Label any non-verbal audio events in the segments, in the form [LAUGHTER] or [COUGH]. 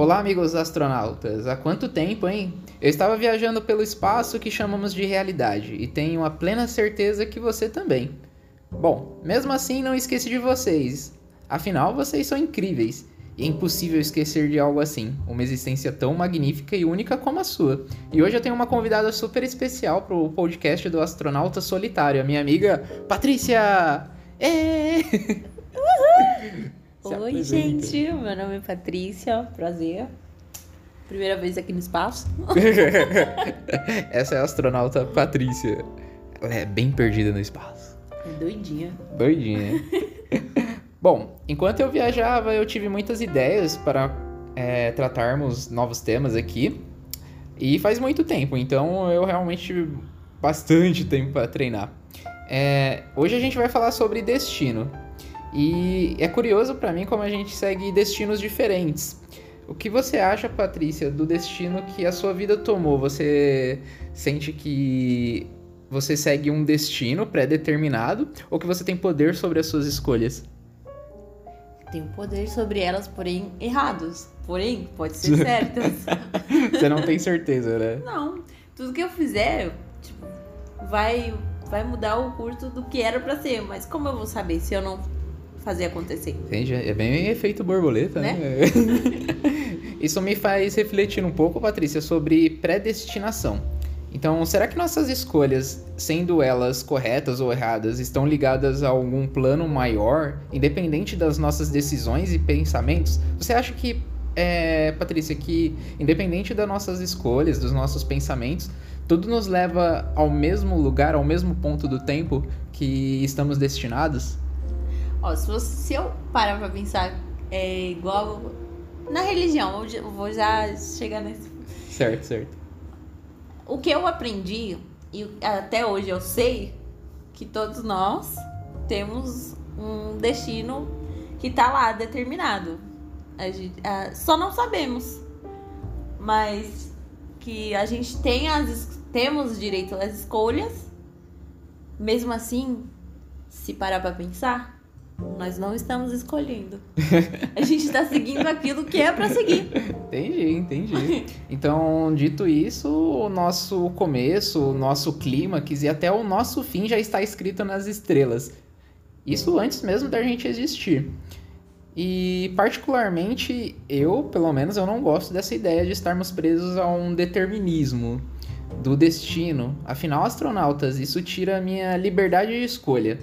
Olá, amigos astronautas. Há quanto tempo, hein? Eu estava viajando pelo espaço que chamamos de realidade e tenho a plena certeza que você também. Bom, mesmo assim, não esqueci de vocês. Afinal, vocês são incríveis. E é impossível esquecer de algo assim, uma existência tão magnífica e única como a sua. E hoje eu tenho uma convidada super especial para o podcast do Astronauta Solitário, a minha amiga Patrícia! É! [LAUGHS] Oi, gente, meu nome é Patrícia, prazer. Primeira vez aqui no espaço. [LAUGHS] Essa é a astronauta Patrícia. Ela é bem perdida no espaço. É doidinha. Doidinha. [LAUGHS] Bom, enquanto eu viajava, eu tive muitas ideias para é, tratarmos novos temas aqui. E faz muito tempo, então eu realmente tive bastante tempo para treinar. É, hoje a gente vai falar sobre destino. E é curioso para mim como a gente segue destinos diferentes. O que você acha, Patrícia, do destino que a sua vida tomou? Você sente que você segue um destino pré-determinado ou que você tem poder sobre as suas escolhas? Tenho poder sobre elas, porém errados. Porém, pode ser certas. [LAUGHS] você não tem certeza, né? Não. Tudo que eu fizer, tipo, vai, vai mudar o curso do que era para ser. Mas como eu vou saber se eu não fazer acontecer. Entendi. É bem efeito borboleta, né? né? [LAUGHS] Isso me faz refletir um pouco, Patrícia, sobre predestinação. Então, será que nossas escolhas, sendo elas corretas ou erradas, estão ligadas a algum plano maior, independente das nossas decisões e pensamentos? Você acha que, é, Patrícia, que independente das nossas escolhas, dos nossos pensamentos, tudo nos leva ao mesmo lugar, ao mesmo ponto do tempo que estamos destinados? Ó, se, você, se eu parar pra pensar, é igual na religião, eu vou já chegar nesse. Certo, certo. O que eu aprendi, e até hoje eu sei, que todos nós temos um destino que tá lá determinado. A gente, a, só não sabemos. Mas que a gente tem as, temos direito às escolhas. Mesmo assim, se parar pra pensar, nós não estamos escolhendo. A gente está seguindo aquilo que é para seguir. Entendi, entendi. Então, dito isso, o nosso começo, o nosso clímax e até o nosso fim já está escrito nas estrelas. Isso antes mesmo da gente existir. E particularmente eu, pelo menos, eu não gosto dessa ideia de estarmos presos a um determinismo do destino. Afinal, astronautas, isso tira a minha liberdade de escolha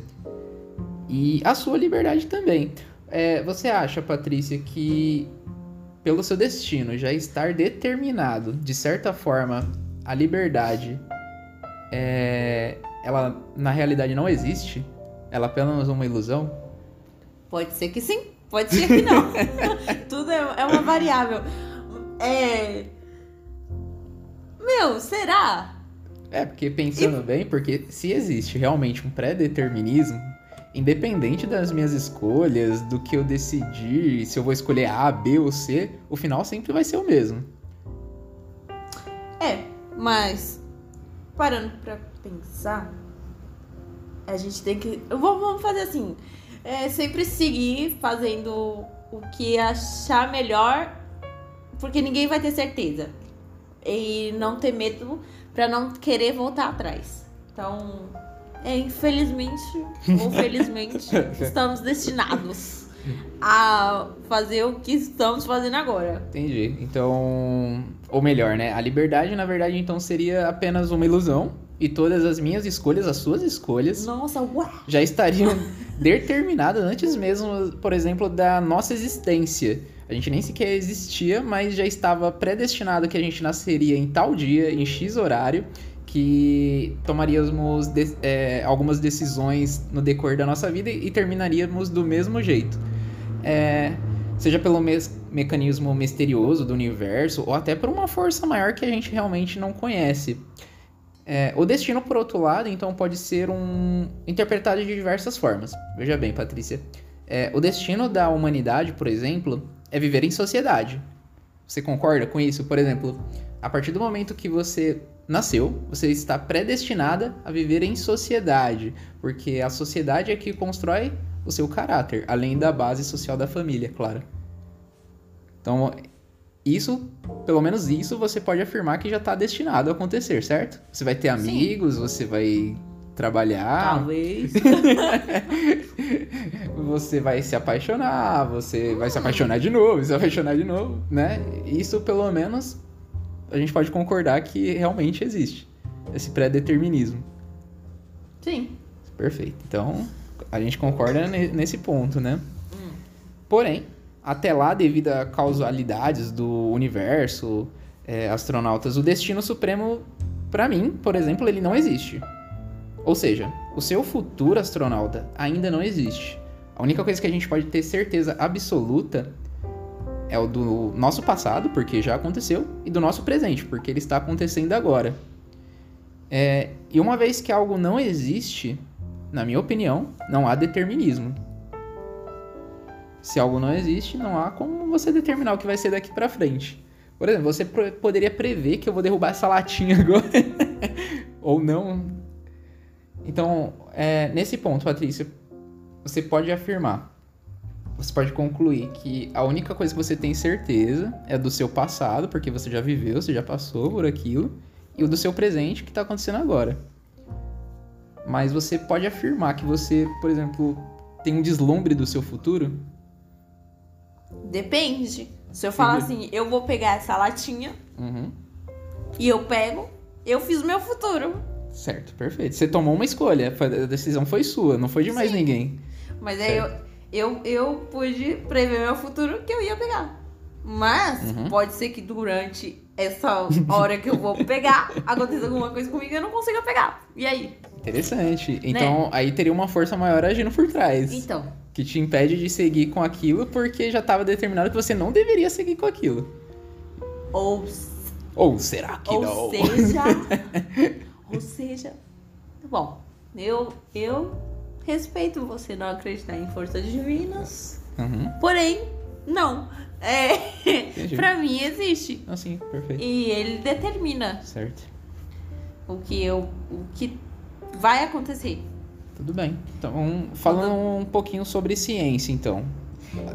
e a sua liberdade também. É, você acha, Patrícia, que pelo seu destino já estar determinado, de certa forma, a liberdade, é, ela na realidade não existe? Ela é apenas uma ilusão? Pode ser que sim, pode ser que não. [LAUGHS] [LAUGHS] Tudo é, é uma variável. É. Meu, será? É, porque pensando e... bem, porque se existe realmente um pré-determinismo, independente das minhas escolhas, do que eu decidir, se eu vou escolher A, B ou C, o final sempre vai ser o mesmo. É, mas parando pra pensar, a gente tem que. Vamos fazer assim. É sempre seguir fazendo o que achar melhor, porque ninguém vai ter certeza. E não ter medo para não querer voltar atrás. Então, é, infelizmente ou felizmente, [LAUGHS] estamos destinados a fazer o que estamos fazendo agora. Entendi. Então, ou melhor, né? A liberdade, na verdade, então seria apenas uma ilusão e todas as minhas escolhas, as suas escolhas, Nossa, uau. já estariam [LAUGHS] determinadas antes mesmo, por exemplo, da nossa existência. A gente nem sequer existia, mas já estava predestinado que a gente nasceria em tal dia, em X horário, que tomaríamos de, é, algumas decisões no decorrer da nossa vida e, terminaríamos do mesmo jeito. É, seja pelo me mecanismo misterioso do universo ou até por uma força maior que a gente realmente não conhece. É, o destino, por outro lado, então pode ser um interpretado de diversas formas. Veja bem, Patrícia. É, o destino da humanidade, por exemplo, é viver em sociedade. Você concorda com isso? Por exemplo, a partir do momento que você nasceu, você está predestinada a viver em sociedade, porque a sociedade é que constrói o seu caráter, além da base social da família, claro. Então, isso, pelo menos isso, você pode afirmar que já tá destinado a acontecer, certo? Você vai ter amigos, Sim. você vai trabalhar. Talvez. [LAUGHS] você vai se apaixonar, você vai se apaixonar de novo, se apaixonar de novo, né? Isso, pelo menos, a gente pode concordar que realmente existe esse pré-determinismo. Sim. Perfeito. Então, a gente concorda nesse ponto, né? Hum. Porém, até lá, devido a causalidades do universo, é, astronautas, o destino supremo, para mim, por exemplo, ele não existe. Ou seja, o seu futuro astronauta ainda não existe. A única coisa que a gente pode ter certeza absoluta é o do nosso passado, porque já aconteceu, e do nosso presente, porque ele está acontecendo agora. É, e uma vez que algo não existe, na minha opinião, não há determinismo. Se algo não existe, não há como você determinar o que vai ser daqui para frente. Por exemplo, você poderia prever que eu vou derrubar essa latinha [LAUGHS] agora. Ou não, então, é, nesse ponto, Patrícia, você pode afirmar, você pode concluir que a única coisa que você tem certeza é do seu passado, porque você já viveu, você já passou por aquilo, e o do seu presente que está acontecendo agora. Mas você pode afirmar que você, por exemplo, tem um deslumbre do seu futuro? Depende. Se eu falar assim, eu vou pegar essa latinha uhum. e eu pego, eu fiz o meu futuro. Certo, perfeito. Você tomou uma escolha, a decisão foi sua, não foi de mais Sim. ninguém. Mas aí eu, eu, eu pude prever meu futuro que eu ia pegar. Mas uhum. pode ser que durante essa hora que eu vou pegar, [LAUGHS] aconteça alguma coisa comigo e eu não consiga pegar. E aí? Interessante. Né? Então né? aí teria uma força maior agindo por trás. Então. Que te impede de seguir com aquilo porque já estava determinado que você não deveria seguir com aquilo. Ou. Ou será que Ou não? Ou seja. [LAUGHS] Ou seja, bom, eu, eu respeito você não acreditar em forças divinas, uhum. porém, não. É, pra mim existe. Ah, sim, perfeito. E ele determina. Certo. O que eu. O que vai acontecer. Tudo bem. Então, falando um pouquinho sobre ciência, então.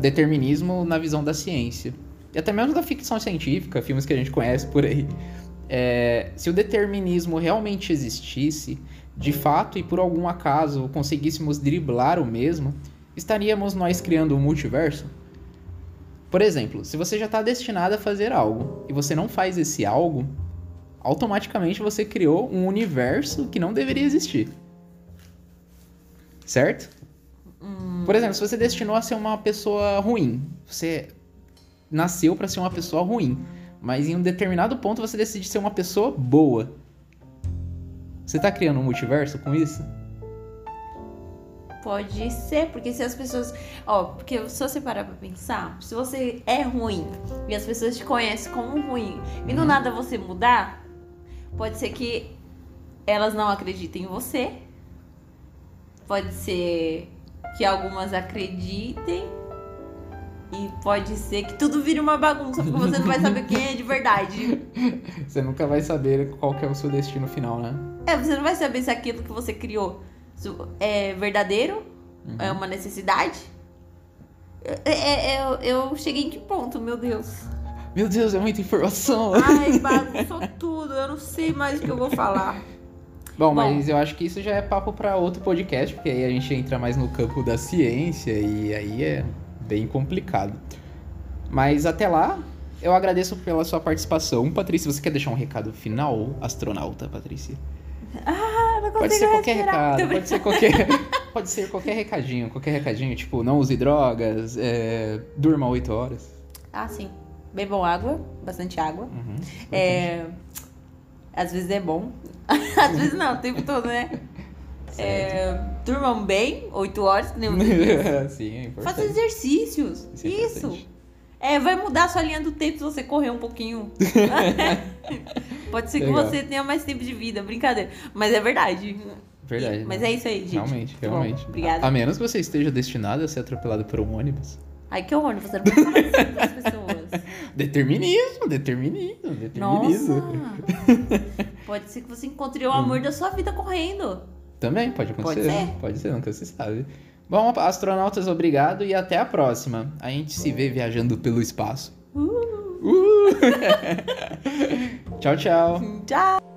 Determinismo na visão da ciência. E até mesmo da ficção científica, filmes que a gente conhece por aí é, se o determinismo realmente existisse, de fato e por algum acaso conseguíssemos driblar o mesmo, estaríamos nós criando um multiverso? Por exemplo, se você já está destinado a fazer algo e você não faz esse algo, automaticamente você criou um universo que não deveria existir. Certo? Hum. Por exemplo, se você destinou a ser uma pessoa ruim, você nasceu para ser uma pessoa ruim. Mas em um determinado ponto você decide ser uma pessoa boa. Você tá criando um multiverso com isso? Pode ser, porque se as pessoas. Ó, porque se você parar pra pensar, se você é ruim e as pessoas te conhecem como ruim e do uhum. nada você mudar, pode ser que elas não acreditem em você. Pode ser que algumas acreditem e pode ser que tudo vire uma bagunça, porque você não vai saber quem é de verdade. [LAUGHS] Você nunca vai saber qual é o seu destino final, né? É, você não vai saber se aquilo que você criou é verdadeiro, uhum. é uma necessidade. É, é, é, eu, eu cheguei em que ponto, meu Deus? Meu Deus, é muita informação. Ai, [LAUGHS] bagunçou tudo, eu não sei mais o que eu vou falar. Bom, Bom, mas eu acho que isso já é papo para outro podcast, porque aí a gente entra mais no campo da ciência e aí é bem complicado. Mas até lá, eu agradeço pela sua participação. Patrícia, você quer deixar um recado final, astronauta, Patrícia? Ah, não Pode ser qualquer recado, pode ser qualquer, pode ser qualquer recadinho, qualquer recadinho, tipo, não use drogas, é, durma 8 horas. Ah, sim. Bebam água, bastante água. Uhum, é, às vezes é bom, [LAUGHS] às vezes não, o tempo todo, né? É, durmam bem, 8 horas, nem [LAUGHS] Sim, é importante. Faça exercícios. Isso. É Isso. É, vai mudar a sua linha do tempo se você correr um pouquinho. [LAUGHS] Pode ser Legal. que você tenha mais tempo de vida, brincadeira. Mas é verdade. Verdade. E, mas né? é isso aí, gente. Realmente, realmente. Bom, obrigada. A, a, menos que você esteja destinado a ser atropelado por um ônibus. Ai, que ônibus? Você não pode falar assim das pessoas. [LAUGHS] Determinismo, determinismo, determinismo. Nossa. pode ser que você encontre o amor hum. da sua vida correndo. Também pode acontecer. Pode ser, pode ser nunca se sabe. Bom, astronautas, obrigado e até a próxima. A gente se vê viajando pelo espaço. Uh. Uh. [LAUGHS] tchau, tchau. Tchau!